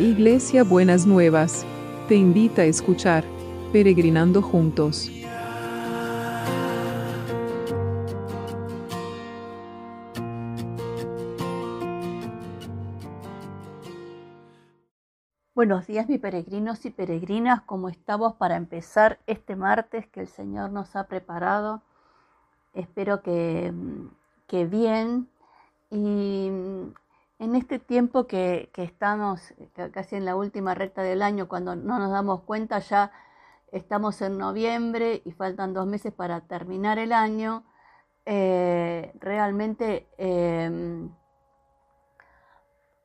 Iglesia Buenas Nuevas, te invita a escuchar Peregrinando Juntos. Buenos días, mis peregrinos y peregrinas, ¿cómo estamos para empezar este martes que el Señor nos ha preparado? Espero que, que bien. Y en este tiempo que, estamos casi en la última recta del año, cuando no nos damos cuenta, ya estamos en noviembre y faltan dos meses para terminar el año, eh, realmente em,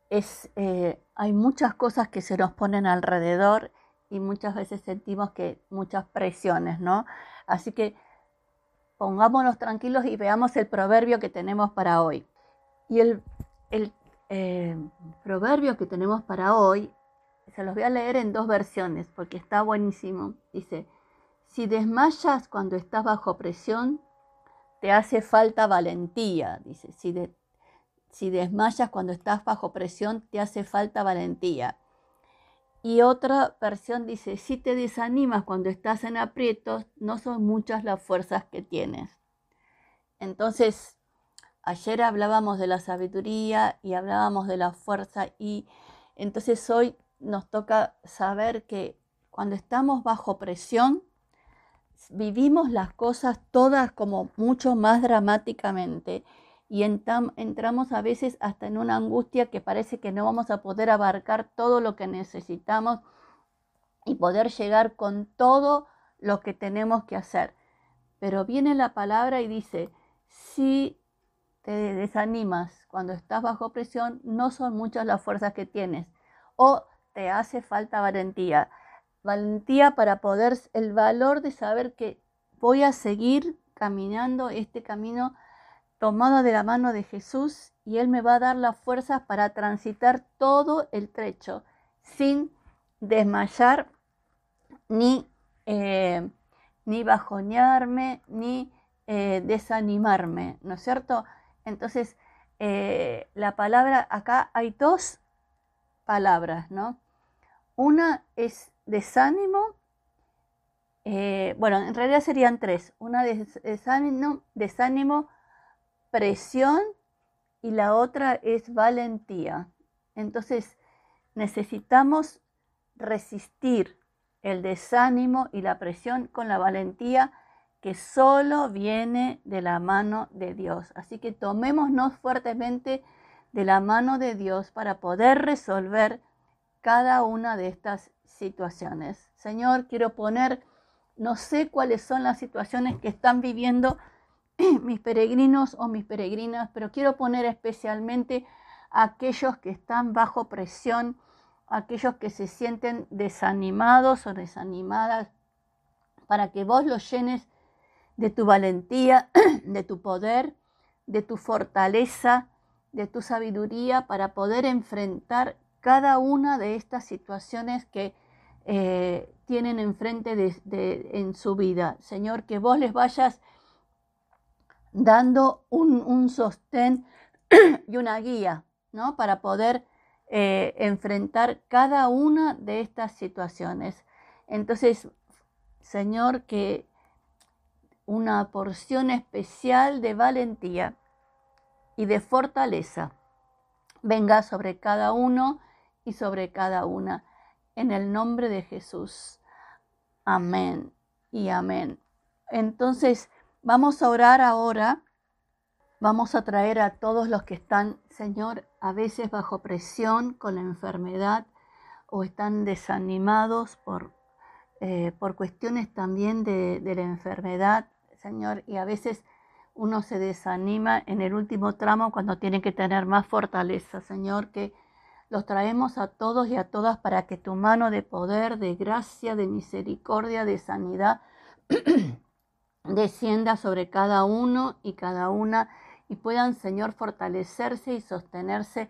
es, eh, hay muchas cosas que se nos ponen alrededor y muchas veces sentimos que muchas presiones, ¿no? Así que pongámonos tranquilos y veamos el proverbio que tenemos para hoy. Y el, el eh, proverbio que tenemos para hoy, se los voy a leer en dos versiones porque está buenísimo. Dice, si desmayas cuando estás bajo presión, te hace falta valentía. Dice, si, si desmayas cuando estás bajo presión, te hace falta valentía. Y otra versión dice, si te desanimas cuando estás en aprietos, no son muchas las fuerzas que tienes. Entonces, Ayer hablábamos de la sabiduría y hablábamos de la fuerza y entonces hoy nos toca saber que cuando estamos bajo presión, vivimos las cosas todas como mucho más dramáticamente y entramos a veces hasta en una angustia que parece que no vamos a poder abarcar todo lo que necesitamos y poder llegar con todo lo que tenemos que hacer. Pero viene la palabra y dice, si te desanimas cuando estás bajo presión, no son muchas las fuerzas que tienes o te hace falta valentía. Valentía para poder, el valor de saber que voy a seguir caminando este camino tomado de la mano de Jesús y Él me va a dar las fuerzas para transitar todo el trecho sin desmayar ni, eh, ni bajonearme ni eh, desanimarme, ¿no es cierto? Entonces, eh, la palabra, acá hay dos palabras, ¿no? Una es desánimo, eh, bueno, en realidad serían tres. Una desánimo, desánimo, presión y la otra es valentía. Entonces, necesitamos resistir el desánimo y la presión con la valentía que solo viene de la mano de Dios. Así que tomémonos fuertemente de la mano de Dios para poder resolver cada una de estas situaciones. Señor, quiero poner, no sé cuáles son las situaciones que están viviendo mis peregrinos o mis peregrinas, pero quiero poner especialmente a aquellos que están bajo presión, aquellos que se sienten desanimados o desanimadas, para que vos los llenes de tu valentía, de tu poder, de tu fortaleza, de tu sabiduría para poder enfrentar cada una de estas situaciones que eh, tienen enfrente en su vida. Señor, que vos les vayas dando un, sostén y una guía, ¿no? Para poder eh, enfrentar cada una de estas situaciones. Entonces, Señor, que una porción especial de valentía y de fortaleza venga sobre cada uno y sobre cada una. En el nombre de Jesús. Amén y amén. Entonces, vamos a orar ahora. Vamos a traer a todos los que están, Señor, a veces bajo presión con la enfermedad o están desanimados por, eh, por cuestiones también de, de la enfermedad Señor, y a veces uno se desanima en el último tramo cuando tiene que tener más fortaleza, Señor, que los traemos a todos y a todas para que tu mano de poder, de gracia, de misericordia, de sanidad descienda sobre cada uno y cada una y puedan, Señor, fortalecerse y sostenerse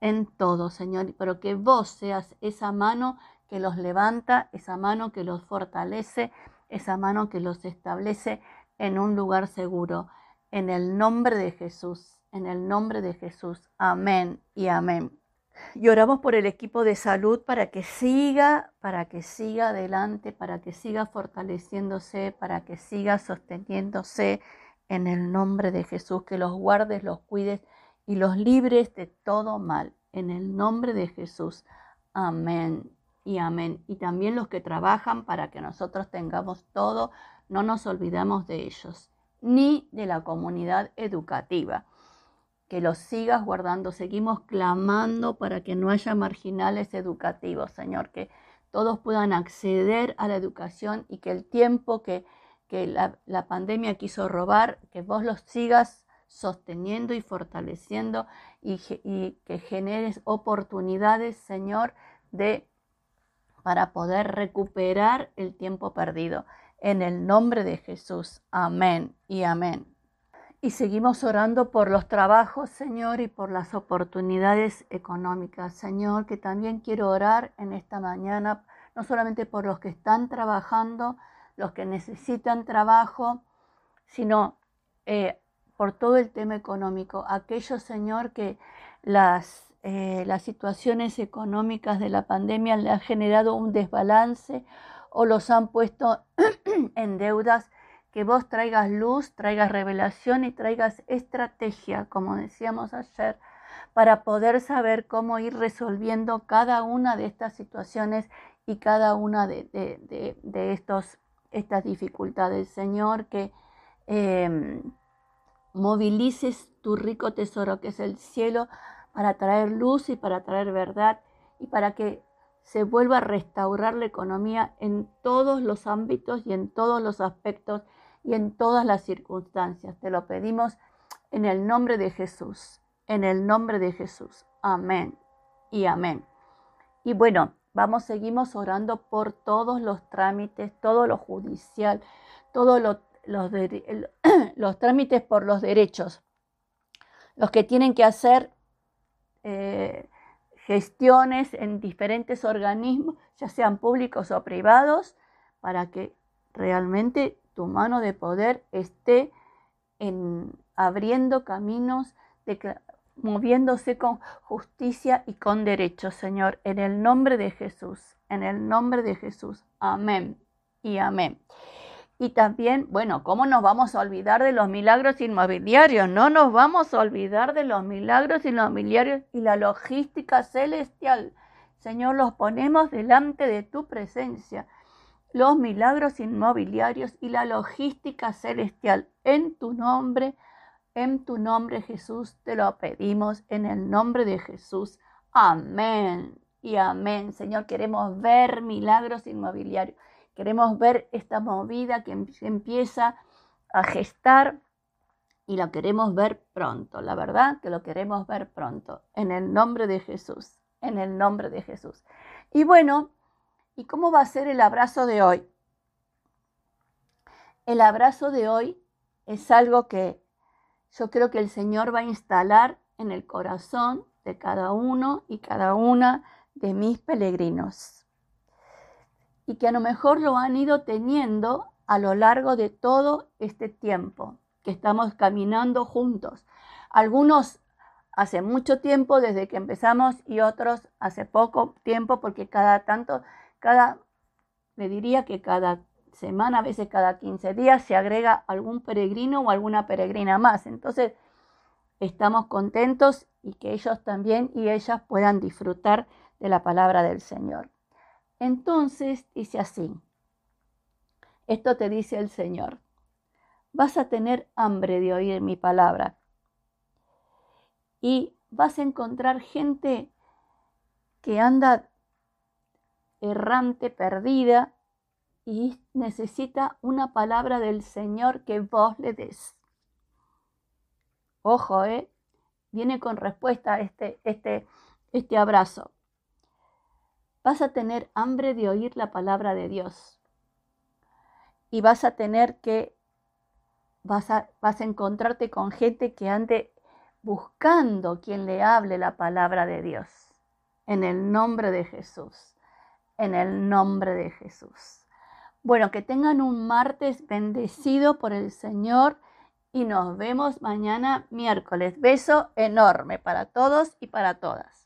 en todo, Señor, pero que vos seas esa mano que los levanta, esa mano que los fortalece, esa mano que los establece en un lugar seguro. En el nombre de Jesús, en el nombre de Jesús. Amén y amén. Y oramos por el equipo de salud para que siga, para que siga adelante, para que siga fortaleciéndose, para que siga sosteniéndose en el nombre de Jesús, que los guardes, los cuides y los libres de todo mal. En el nombre de Jesús. Amén y amén. Y también los que trabajan para que nosotros tengamos todo, no nos olvidemos de ellos, ni de la comunidad educativa. Que los sigas guardando. Seguimos clamando para que no haya marginales educativos, Señor, que todos puedan acceder a la educación y que el tiempo que, la, la pandemia quiso robar, que vos los sigas sosteniendo y fortaleciendo y, que generes oportunidades, Señor, de para poder recuperar el tiempo perdido. En el nombre de Jesús. Amén y amén. Y seguimos orando por los trabajos, Señor, y por las oportunidades económicas. Señor, que también quiero orar en esta mañana, no solamente por los que están trabajando, los que necesitan trabajo, sino eh, por todo el tema económico. Aquellos, Señor, que las, eh, las situaciones económicas de la pandemia le han generado un desbalance o los han puesto en deudas, que vos traigas luz, traigas revelación y traigas estrategia, como decíamos ayer, para poder saber cómo ir resolviendo cada una de estas situaciones y cada una de, de, estos, estas dificultades. Señor, que... Em, movilices tu rico tesoro que es el cielo para traer luz y para traer verdad y para que se vuelva a restaurar la economía en todos los ámbitos y en todos los aspectos y en todas las circunstancias. Te lo pedimos en el nombre de Jesús, en el nombre de Jesús. Amén y amén. Y bueno, vamos, seguimos orando por todos los trámites, todo lo judicial, todo lo los, los trámites por los derechos, los que tienen que hacer eh, gestiones en diferentes organismos, ya sean públicos o privados, para que realmente tu mano de poder esté en, abriendo caminos, de, moviéndose con justicia y con derechos, Señor, en el nombre de Jesús, en el nombre de Jesús. Amén y amén. Y también, bueno, ¿cómo nos vamos a olvidar de los milagros inmobiliarios? No nos vamos a olvidar de los milagros inmobiliarios y la logística celestial. Señor, los ponemos delante de tu presencia. Los milagros inmobiliarios y la logística celestial. En tu nombre, en tu nombre Jesús, te lo pedimos en el nombre de Jesús. Amén y amén. Señor, queremos ver milagros inmobiliarios. Queremos ver esta movida que em-, empieza a gestar y la queremos ver pronto, la verdad que lo queremos ver pronto, en el nombre de Jesús, en el nombre de Jesús. Y bueno, ¿y cómo va a ser el abrazo de hoy? El abrazo de hoy es algo que yo creo que el Señor va a instalar en el corazón de cada uno y cada una de mis peregrinos y que a lo mejor lo han ido teniendo a lo largo de todo este tiempo que estamos caminando juntos. Algunos hace mucho tiempo desde que empezamos y otros hace poco tiempo porque cada tanto, cada, le diría que cada semana, a veces cada 15 días se agrega algún peregrino o alguna peregrina más. Entonces, estamos contentos y que ellos también y ellas puedan disfrutar de la palabra del Señor. Entonces dice así, esto te dice el Señor, vas a tener hambre de oír mi palabra y vas a encontrar gente que anda errante, perdida y necesita una palabra del Señor que vos le des. Ojo, ¿eh? Viene con respuesta este, este, este abrazo vas a tener hambre de oír la palabra de Dios. Y vas a tener que, vas a, vas a encontrarte con gente que ande buscando quien le hable la palabra de Dios. En el nombre de Jesús. En el nombre de Jesús. Bueno, que tengan un martes bendecido por el Señor y nos vemos mañana miércoles. Beso enorme para todos y para todas.